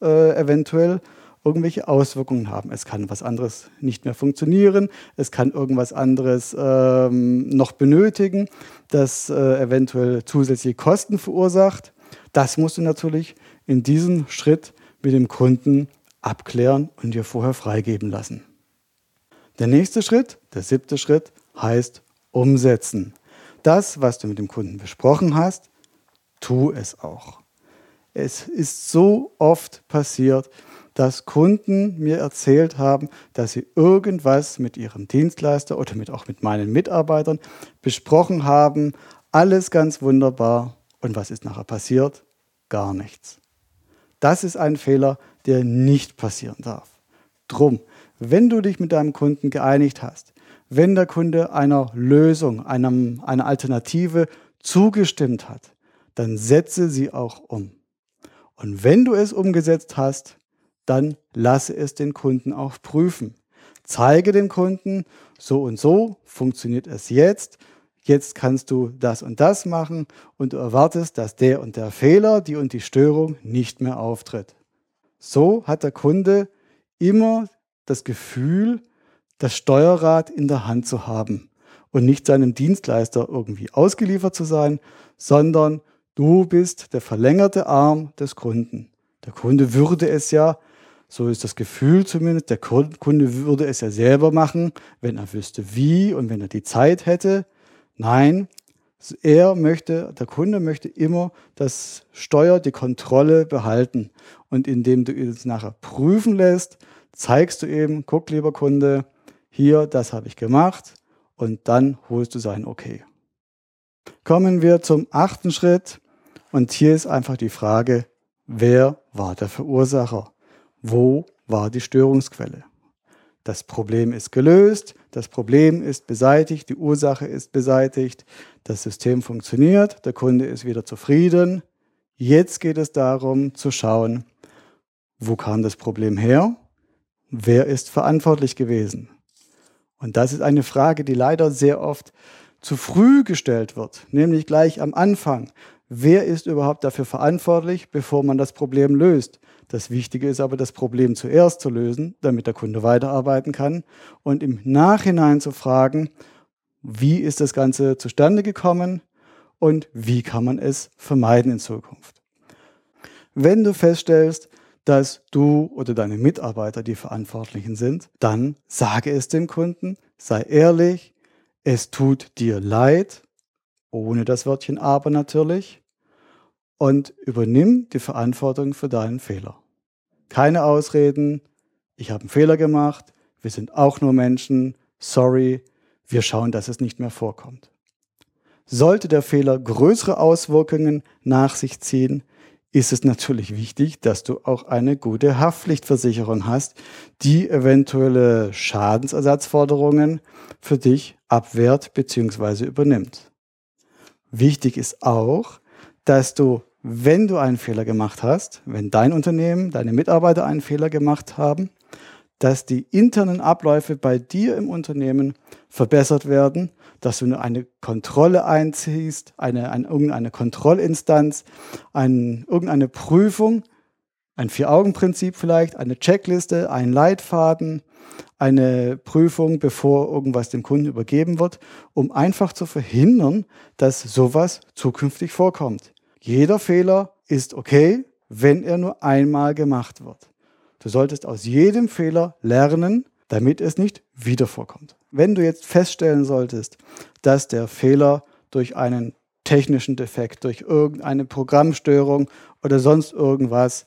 äh, eventuell irgendwelche Auswirkungen haben. Es kann was anderes nicht mehr funktionieren, es kann irgendwas anderes ähm, noch benötigen, das äh, eventuell zusätzliche Kosten verursacht. Das musst du natürlich in diesem Schritt mit dem Kunden abklären und dir vorher freigeben lassen. Der nächste Schritt, der siebte Schritt, heißt umsetzen. Das, was du mit dem Kunden besprochen hast, tu es auch. Es ist so oft passiert, dass Kunden mir erzählt haben, dass sie irgendwas mit ihrem Dienstleister oder mit, auch mit meinen Mitarbeitern besprochen haben. Alles ganz wunderbar. Und was ist nachher passiert? Gar nichts. Das ist ein Fehler, der nicht passieren darf. Drum, wenn du dich mit deinem Kunden geeinigt hast, wenn der Kunde einer Lösung, einem, einer Alternative zugestimmt hat, dann setze sie auch um. Und wenn du es umgesetzt hast, dann lasse es den Kunden auch prüfen. Zeige dem Kunden, so und so funktioniert es jetzt. Jetzt kannst du das und das machen und du erwartest, dass der und der Fehler, die und die Störung nicht mehr auftritt. So hat der Kunde immer das Gefühl, das Steuerrad in der Hand zu haben und nicht seinem Dienstleister irgendwie ausgeliefert zu sein, sondern du bist der verlängerte Arm des Kunden. Der Kunde würde es ja so ist das Gefühl zumindest. Der Kunde würde es ja selber machen, wenn er wüsste wie und wenn er die Zeit hätte. Nein, er möchte, der Kunde möchte immer das Steuer, die Kontrolle behalten. Und indem du es nachher prüfen lässt, zeigst du eben, guck lieber Kunde, hier, das habe ich gemacht und dann holst du sein Okay. Kommen wir zum achten Schritt und hier ist einfach die Frage, wer war der Verursacher? wo war die Störungsquelle. Das Problem ist gelöst, das Problem ist beseitigt, die Ursache ist beseitigt, das System funktioniert, der Kunde ist wieder zufrieden. Jetzt geht es darum zu schauen, wo kam das Problem her? Wer ist verantwortlich gewesen? Und das ist eine Frage, die leider sehr oft zu früh gestellt wird, nämlich gleich am Anfang. Wer ist überhaupt dafür verantwortlich, bevor man das Problem löst? Das Wichtige ist aber, das Problem zuerst zu lösen, damit der Kunde weiterarbeiten kann und im Nachhinein zu fragen, wie ist das Ganze zustande gekommen und wie kann man es vermeiden in Zukunft. Wenn du feststellst, dass du oder deine Mitarbeiter die Verantwortlichen sind, dann sage es dem Kunden, sei ehrlich, es tut dir leid, ohne das Wörtchen aber natürlich, und übernimm die Verantwortung für deinen Fehler. Keine Ausreden, ich habe einen Fehler gemacht, wir sind auch nur Menschen, sorry, wir schauen, dass es nicht mehr vorkommt. Sollte der Fehler größere Auswirkungen nach sich ziehen, ist es natürlich wichtig, dass du auch eine gute Haftpflichtversicherung hast, die eventuelle Schadensersatzforderungen für dich abwehrt bzw. übernimmt. Wichtig ist auch, dass du, wenn du einen Fehler gemacht hast, wenn dein Unternehmen, deine Mitarbeiter einen Fehler gemacht haben, dass die internen Abläufe bei dir im Unternehmen verbessert werden, dass du eine Kontrolle einziehst, eine, eine, irgendeine Kontrollinstanz, ein, irgendeine Prüfung, ein Vier-Augen-Prinzip vielleicht, eine Checkliste, ein Leitfaden, eine Prüfung, bevor irgendwas dem Kunden übergeben wird, um einfach zu verhindern, dass sowas zukünftig vorkommt. Jeder Fehler ist okay, wenn er nur einmal gemacht wird. Du solltest aus jedem Fehler lernen, damit es nicht wieder vorkommt. Wenn du jetzt feststellen solltest, dass der Fehler durch einen technischen Defekt, durch irgendeine Programmstörung oder sonst irgendwas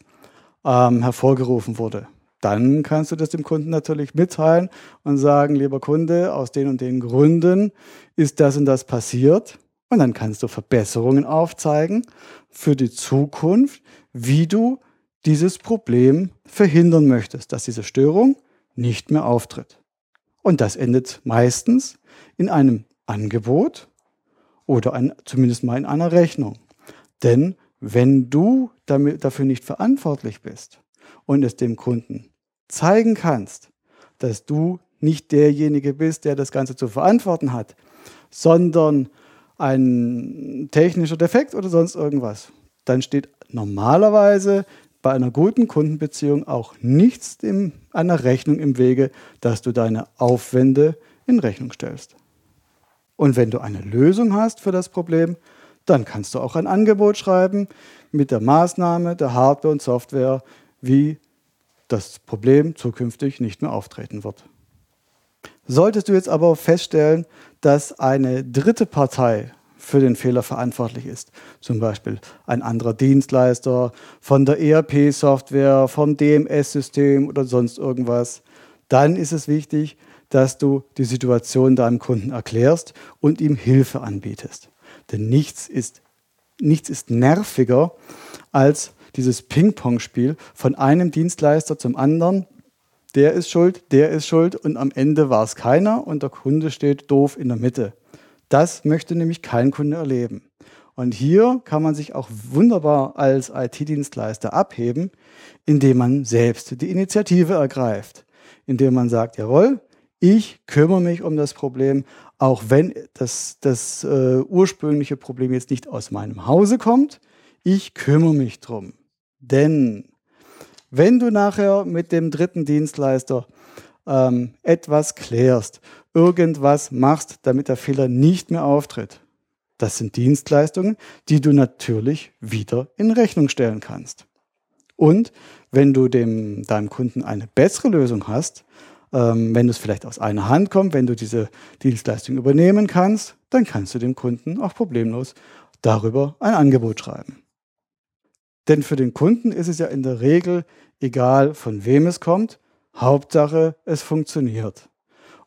ähm, hervorgerufen wurde, dann kannst du das dem Kunden natürlich mitteilen und sagen, lieber Kunde, aus den und den Gründen ist das und das passiert. Und dann kannst du Verbesserungen aufzeigen für die Zukunft, wie du dieses Problem verhindern möchtest, dass diese Störung nicht mehr auftritt. Und das endet meistens in einem Angebot oder ein, zumindest mal in einer Rechnung. Denn wenn du damit, dafür nicht verantwortlich bist und es dem Kunden zeigen kannst, dass du nicht derjenige bist, der das Ganze zu verantworten hat, sondern ein technischer Defekt oder sonst irgendwas, dann steht normalerweise bei einer guten Kundenbeziehung auch nichts in einer Rechnung im Wege, dass du deine Aufwände in Rechnung stellst. Und wenn du eine Lösung hast für das Problem, dann kannst du auch ein Angebot schreiben mit der Maßnahme, der Hardware und Software, wie das Problem zukünftig nicht mehr auftreten wird. Solltest du jetzt aber feststellen, dass eine dritte Partei für den Fehler verantwortlich ist, zum Beispiel ein anderer Dienstleister von der ERP-Software, vom DMS-System oder sonst irgendwas, dann ist es wichtig, dass du die Situation deinem Kunden erklärst und ihm Hilfe anbietest. Denn nichts ist, nichts ist nerviger als dieses Ping-Pong-Spiel von einem Dienstleister zum anderen. Der ist schuld, der ist schuld und am Ende war es keiner und der Kunde steht doof in der Mitte. Das möchte nämlich kein Kunde erleben. Und hier kann man sich auch wunderbar als IT-Dienstleister abheben, indem man selbst die Initiative ergreift, indem man sagt, jawohl, ich kümmere mich um das Problem, auch wenn das, das äh, ursprüngliche Problem jetzt nicht aus meinem Hause kommt, ich kümmere mich drum. Denn wenn du nachher mit dem dritten Dienstleister ähm, etwas klärst, irgendwas machst, damit der Fehler nicht mehr auftritt, das sind Dienstleistungen, die du natürlich wieder in Rechnung stellen kannst. Und wenn du dem, deinem Kunden eine bessere Lösung hast, ähm, wenn es vielleicht aus einer Hand kommt, wenn du diese Dienstleistung übernehmen kannst, dann kannst du dem Kunden auch problemlos darüber ein Angebot schreiben. Denn für den Kunden ist es ja in der Regel egal, von wem es kommt. Hauptsache, es funktioniert.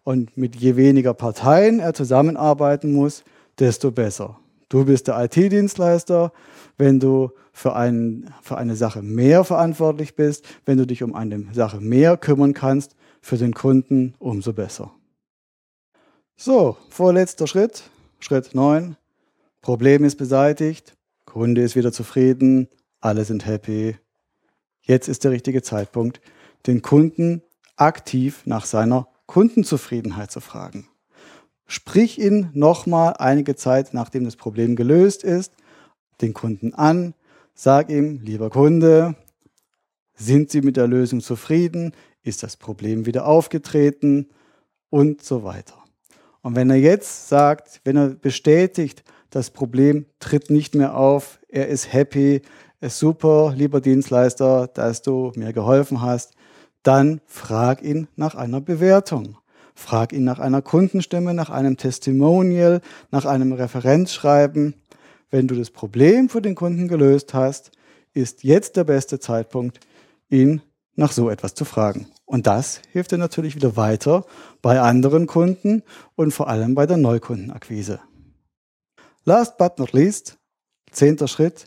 Und mit je weniger Parteien er zusammenarbeiten muss, desto besser. Du bist der IT-Dienstleister. Wenn du für, ein, für eine Sache mehr verantwortlich bist, wenn du dich um eine Sache mehr kümmern kannst, für den Kunden umso besser. So, vorletzter Schritt, Schritt 9. Problem ist beseitigt, Kunde ist wieder zufrieden, alle sind happy. Jetzt ist der richtige Zeitpunkt, den Kunden aktiv nach seiner Kundenzufriedenheit zu fragen. Sprich ihn nochmal einige Zeit, nachdem das Problem gelöst ist, den Kunden an, sag ihm, lieber Kunde, sind Sie mit der Lösung zufrieden? Ist das Problem wieder aufgetreten? Und so weiter. Und wenn er jetzt sagt, wenn er bestätigt, das Problem tritt nicht mehr auf, er ist happy, super, lieber Dienstleister, dass du mir geholfen hast, dann frag ihn nach einer Bewertung. Frag ihn nach einer Kundenstimme, nach einem Testimonial, nach einem Referenzschreiben. Wenn du das Problem für den Kunden gelöst hast, ist jetzt der beste Zeitpunkt, ihn nach so etwas zu fragen. Und das hilft dir natürlich wieder weiter bei anderen Kunden und vor allem bei der Neukundenakquise. Last but not least, zehnter Schritt,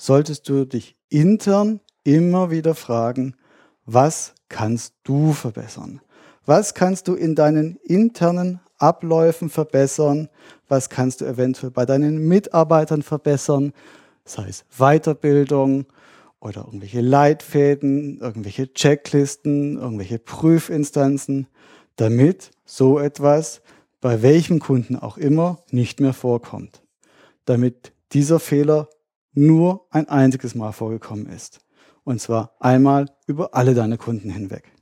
solltest du dich intern immer wieder fragen, was kannst du verbessern? Was kannst du in deinen internen Abläufen verbessern, was kannst du eventuell bei deinen Mitarbeitern verbessern, sei es Weiterbildung oder irgendwelche Leitfäden, irgendwelche Checklisten, irgendwelche Prüfinstanzen, damit so etwas bei welchem Kunden auch immer nicht mehr vorkommt. Damit dieser Fehler nur ein einziges Mal vorgekommen ist. Und zwar einmal über alle deine Kunden hinweg.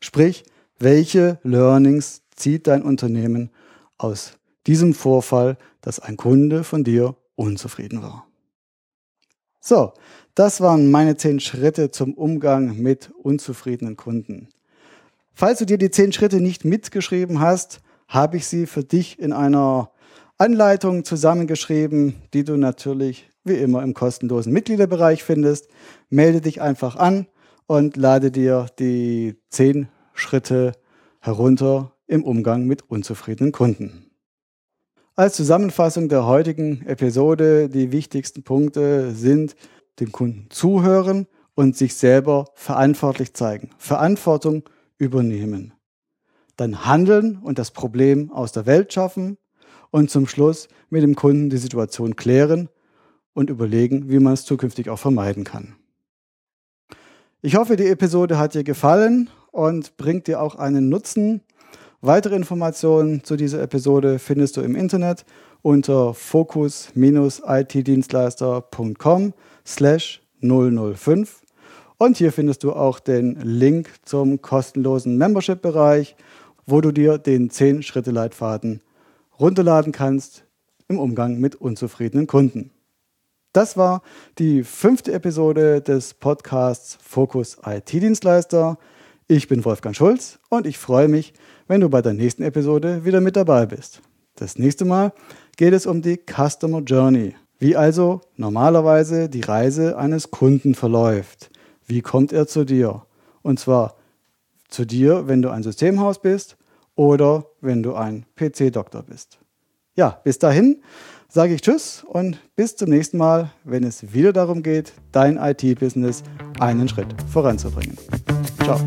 Sprich, welche Learnings zieht dein Unternehmen aus diesem Vorfall, dass ein Kunde von dir unzufrieden war? So, das waren meine zehn Schritte zum Umgang mit unzufriedenen Kunden. Falls du dir die zehn Schritte nicht mitgeschrieben hast, habe ich sie für dich in einer Anleitung zusammengeschrieben, die du natürlich wie immer im kostenlosen Mitgliederbereich findest. Melde dich einfach an und lade dir die zehn Schritte herunter im Umgang mit unzufriedenen Kunden. Als Zusammenfassung der heutigen Episode die wichtigsten Punkte sind dem Kunden zuhören und sich selber verantwortlich zeigen. Verantwortung übernehmen. Dann handeln und das Problem aus der Welt schaffen und zum Schluss mit dem Kunden die Situation klären und überlegen, wie man es zukünftig auch vermeiden kann. Ich hoffe, die Episode hat dir gefallen und bringt dir auch einen Nutzen. Weitere Informationen zu dieser Episode findest du im Internet unter focus-itdienstleister.com slash 005 und hier findest du auch den Link zum kostenlosen Membership-Bereich, wo du dir den 10-Schritte-Leitfaden runterladen kannst im Umgang mit unzufriedenen Kunden. Das war die fünfte Episode des Podcasts Fokus IT-Dienstleister. Ich bin Wolfgang Schulz und ich freue mich, wenn du bei der nächsten Episode wieder mit dabei bist. Das nächste Mal geht es um die Customer Journey, wie also normalerweise die Reise eines Kunden verläuft. Wie kommt er zu dir? Und zwar zu dir, wenn du ein Systemhaus bist oder wenn du ein PC-Doktor bist. Ja, bis dahin sage ich Tschüss und bis zum nächsten Mal, wenn es wieder darum geht, dein IT-Business einen Schritt voranzubringen. Ciao.